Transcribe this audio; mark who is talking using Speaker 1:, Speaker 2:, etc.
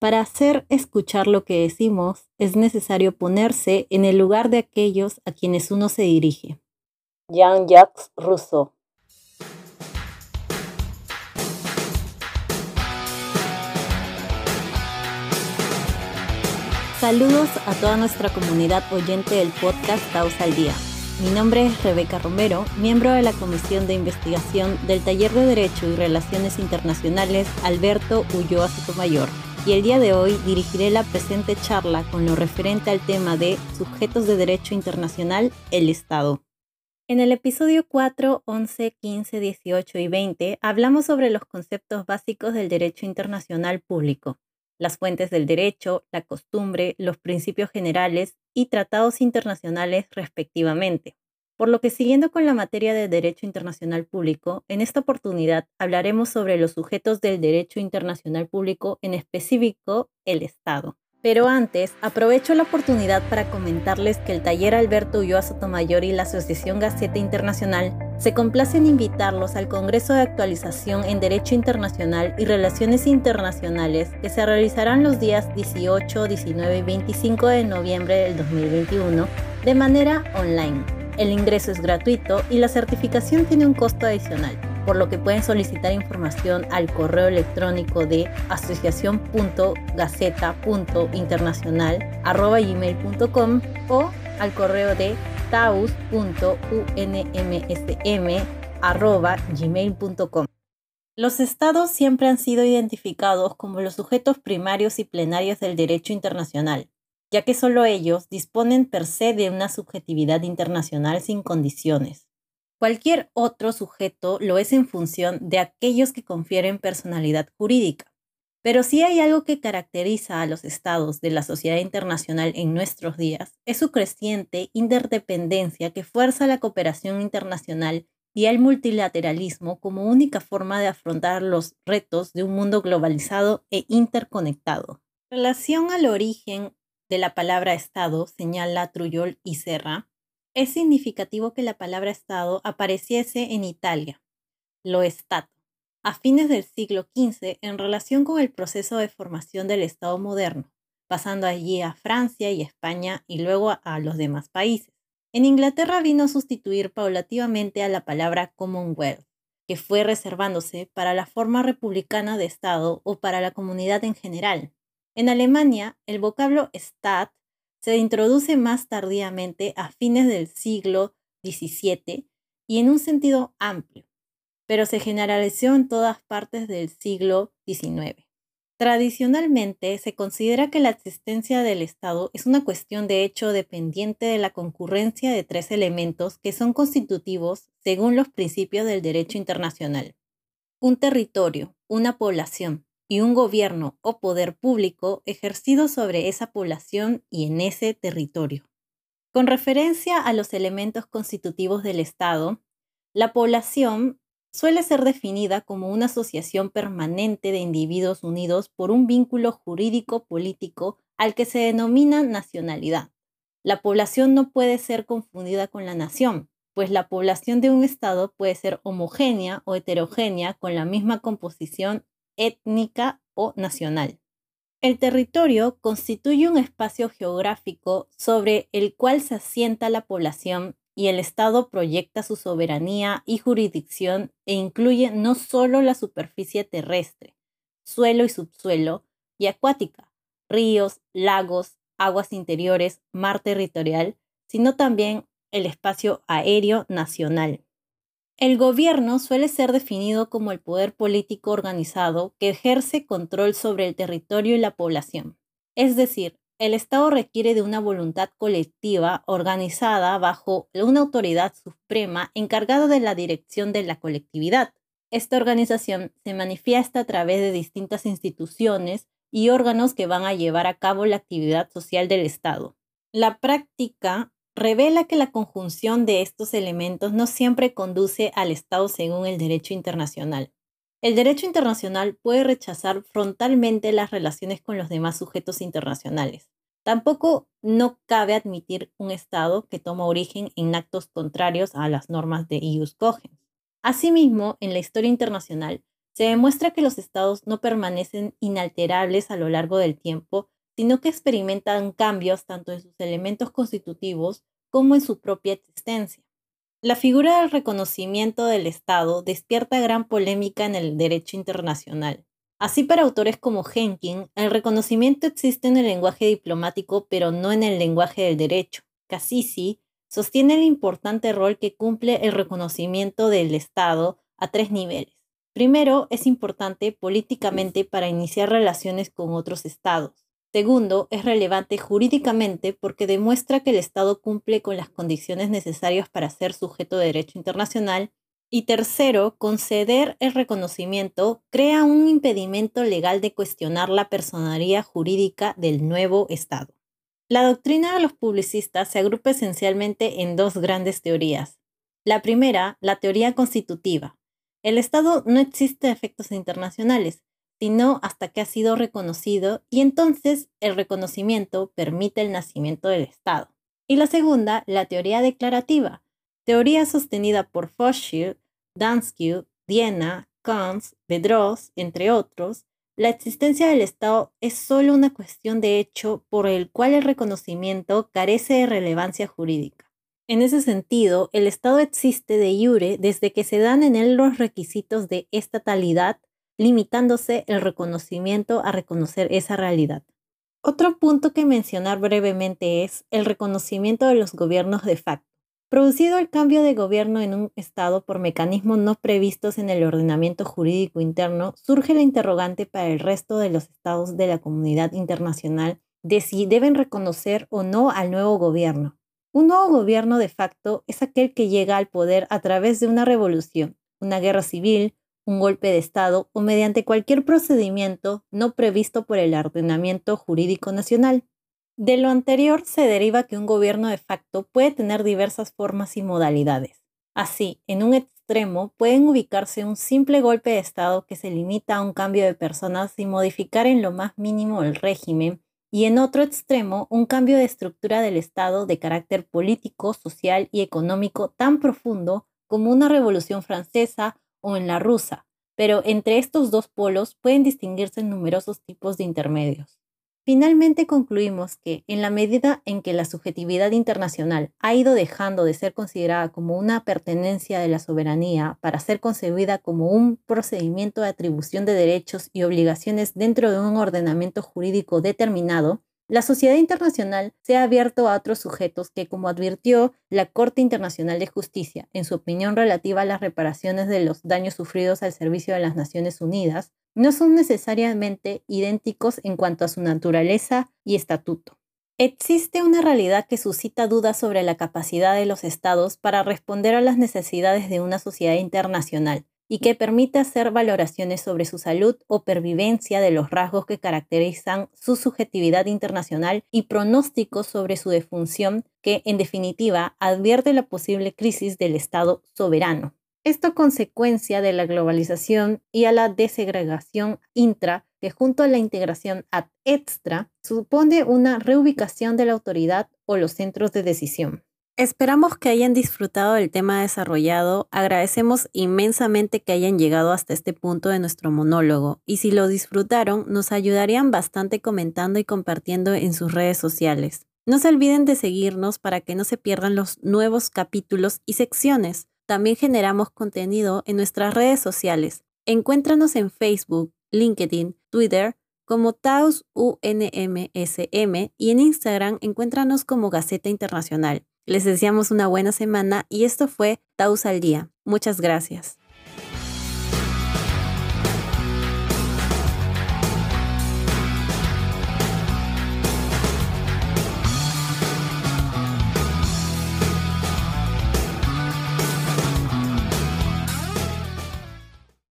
Speaker 1: Para hacer escuchar lo que decimos, es necesario ponerse en el lugar de aquellos a quienes uno se dirige. Jean-Jacques Rousseau Saludos a toda nuestra comunidad oyente del podcast Taos al Día. Mi nombre es Rebeca Romero, miembro de la Comisión de Investigación del Taller de Derecho y Relaciones Internacionales Alberto Ulloa Sotomayor, y el día de hoy dirigiré la presente charla con lo referente al tema de sujetos de derecho internacional, el Estado. En el episodio 4, 11, 15, 18 y 20 hablamos sobre los conceptos básicos del derecho internacional público las fuentes del derecho, la costumbre, los principios generales y tratados internacionales respectivamente. Por lo que siguiendo con la materia de derecho internacional público, en esta oportunidad hablaremos sobre los sujetos del derecho internacional público, en específico el Estado. Pero antes, aprovecho la oportunidad para comentarles que el taller Alberto Ulloa Sotomayor y la Asociación Gaceta Internacional se complacen invitarlos al Congreso de Actualización en Derecho Internacional y Relaciones Internacionales que se realizarán los días 18, 19 y 25 de noviembre del 2021 de manera online. El ingreso es gratuito y la certificación tiene un costo adicional por lo que pueden solicitar información al correo electrónico de asociación.gaceta.internacional.gmail.com o al correo de taus.unmsm.gmail.com. Los estados siempre han sido identificados como los sujetos primarios y plenarios del derecho internacional, ya que solo ellos disponen per se de una subjetividad internacional sin condiciones. Cualquier otro sujeto lo es en función de aquellos que confieren personalidad jurídica. Pero si hay algo que caracteriza a los estados de la sociedad internacional en nuestros días, es su creciente interdependencia que fuerza la cooperación internacional y el multilateralismo como única forma de afrontar los retos de un mundo globalizado e interconectado. En relación al origen de la palabra Estado, señala Trujol y Serra, es significativo que la palabra Estado apareciese en Italia, lo Stato, a fines del siglo XV en relación con el proceso de formación del Estado moderno, pasando allí a Francia y España y luego a los demás países. En Inglaterra vino a sustituir paulativamente a la palabra Commonwealth, que fue reservándose para la forma republicana de Estado o para la comunidad en general. En Alemania, el vocablo Staat se introduce más tardíamente a fines del siglo XVII y en un sentido amplio, pero se generalizó en todas partes del siglo XIX. Tradicionalmente se considera que la existencia del Estado es una cuestión de hecho dependiente de la concurrencia de tres elementos que son constitutivos según los principios del derecho internacional. Un territorio, una población, y un gobierno o poder público ejercido sobre esa población y en ese territorio. Con referencia a los elementos constitutivos del Estado, la población suele ser definida como una asociación permanente de individuos unidos por un vínculo jurídico-político al que se denomina nacionalidad. La población no puede ser confundida con la nación, pues la población de un Estado puede ser homogénea o heterogénea con la misma composición étnica o nacional. El territorio constituye un espacio geográfico sobre el cual se asienta la población y el Estado proyecta su soberanía y jurisdicción e incluye no solo la superficie terrestre, suelo y subsuelo, y acuática, ríos, lagos, aguas interiores, mar territorial, sino también el espacio aéreo nacional. El gobierno suele ser definido como el poder político organizado que ejerce control sobre el territorio y la población. Es decir, el Estado requiere de una voluntad colectiva organizada bajo una autoridad suprema encargada de la dirección de la colectividad. Esta organización se manifiesta a través de distintas instituciones y órganos que van a llevar a cabo la actividad social del Estado. La práctica revela que la conjunción de estos elementos no siempre conduce al Estado según el derecho internacional. El derecho internacional puede rechazar frontalmente las relaciones con los demás sujetos internacionales. Tampoco no cabe admitir un Estado que toma origen en actos contrarios a las normas de ius cogens. Asimismo, en la historia internacional se demuestra que los estados no permanecen inalterables a lo largo del tiempo, sino que experimentan cambios tanto en sus elementos constitutivos como en su propia existencia. La figura del reconocimiento del Estado despierta gran polémica en el derecho internacional. Así para autores como Henkin, el reconocimiento existe en el lenguaje diplomático pero no en el lenguaje del derecho. Cassisi sostiene el importante rol que cumple el reconocimiento del Estado a tres niveles. Primero, es importante políticamente para iniciar relaciones con otros estados. Segundo, es relevante jurídicamente porque demuestra que el Estado cumple con las condiciones necesarias para ser sujeto de derecho internacional. Y tercero, conceder el reconocimiento crea un impedimento legal de cuestionar la personalidad jurídica del nuevo Estado. La doctrina de los publicistas se agrupa esencialmente en dos grandes teorías. La primera, la teoría constitutiva. El Estado no existe a efectos internacionales, sino hasta que ha sido reconocido y entonces el reconocimiento permite el nacimiento del Estado. Y la segunda, la teoría declarativa, teoría sostenida por Foschild, Danskew, Diena, Kans, Bedros, entre otros, la existencia del Estado es solo una cuestión de hecho por el cual el reconocimiento carece de relevancia jurídica. En ese sentido, el Estado existe de iure desde que se dan en él los requisitos de estatalidad limitándose el reconocimiento a reconocer esa realidad. Otro punto que mencionar brevemente es el reconocimiento de los gobiernos de facto. Producido el cambio de gobierno en un Estado por mecanismos no previstos en el ordenamiento jurídico interno, surge la interrogante para el resto de los Estados de la comunidad internacional de si deben reconocer o no al nuevo gobierno. Un nuevo gobierno de facto es aquel que llega al poder a través de una revolución, una guerra civil, un golpe de Estado o mediante cualquier procedimiento no previsto por el ordenamiento jurídico nacional. De lo anterior se deriva que un gobierno de facto puede tener diversas formas y modalidades. Así, en un extremo pueden ubicarse un simple golpe de Estado que se limita a un cambio de personas sin modificar en lo más mínimo el régimen, y en otro extremo un cambio de estructura del Estado de carácter político, social y económico tan profundo como una revolución francesa o en la rusa, pero entre estos dos polos pueden distinguirse numerosos tipos de intermedios. Finalmente concluimos que, en la medida en que la subjetividad internacional ha ido dejando de ser considerada como una pertenencia de la soberanía para ser concebida como un procedimiento de atribución de derechos y obligaciones dentro de un ordenamiento jurídico determinado, la sociedad internacional se ha abierto a otros sujetos que, como advirtió la Corte Internacional de Justicia en su opinión relativa a las reparaciones de los daños sufridos al servicio de las Naciones Unidas, no son necesariamente idénticos en cuanto a su naturaleza y estatuto. Existe una realidad que suscita dudas sobre la capacidad de los estados para responder a las necesidades de una sociedad internacional, y que permite hacer valoraciones sobre su salud o pervivencia de los rasgos que caracterizan su subjetividad internacional y pronósticos sobre su defunción que, en definitiva, advierte la posible crisis del Estado soberano. Esto consecuencia de la globalización y a la desegregación intra que junto a la integración ad extra supone una reubicación de la autoridad o los centros de decisión. Esperamos que hayan disfrutado del tema desarrollado. Agradecemos inmensamente que hayan llegado hasta este punto de nuestro monólogo y si lo disfrutaron nos ayudarían bastante comentando y compartiendo en sus redes sociales. No se olviden de seguirnos para que no se pierdan los nuevos capítulos y secciones. También generamos contenido en nuestras redes sociales. Encuéntranos en Facebook, LinkedIn, Twitter como Taos UNMSM y en Instagram encuéntranos como Gaceta Internacional. Les deseamos una buena semana y esto fue Taus al Día. Muchas gracias.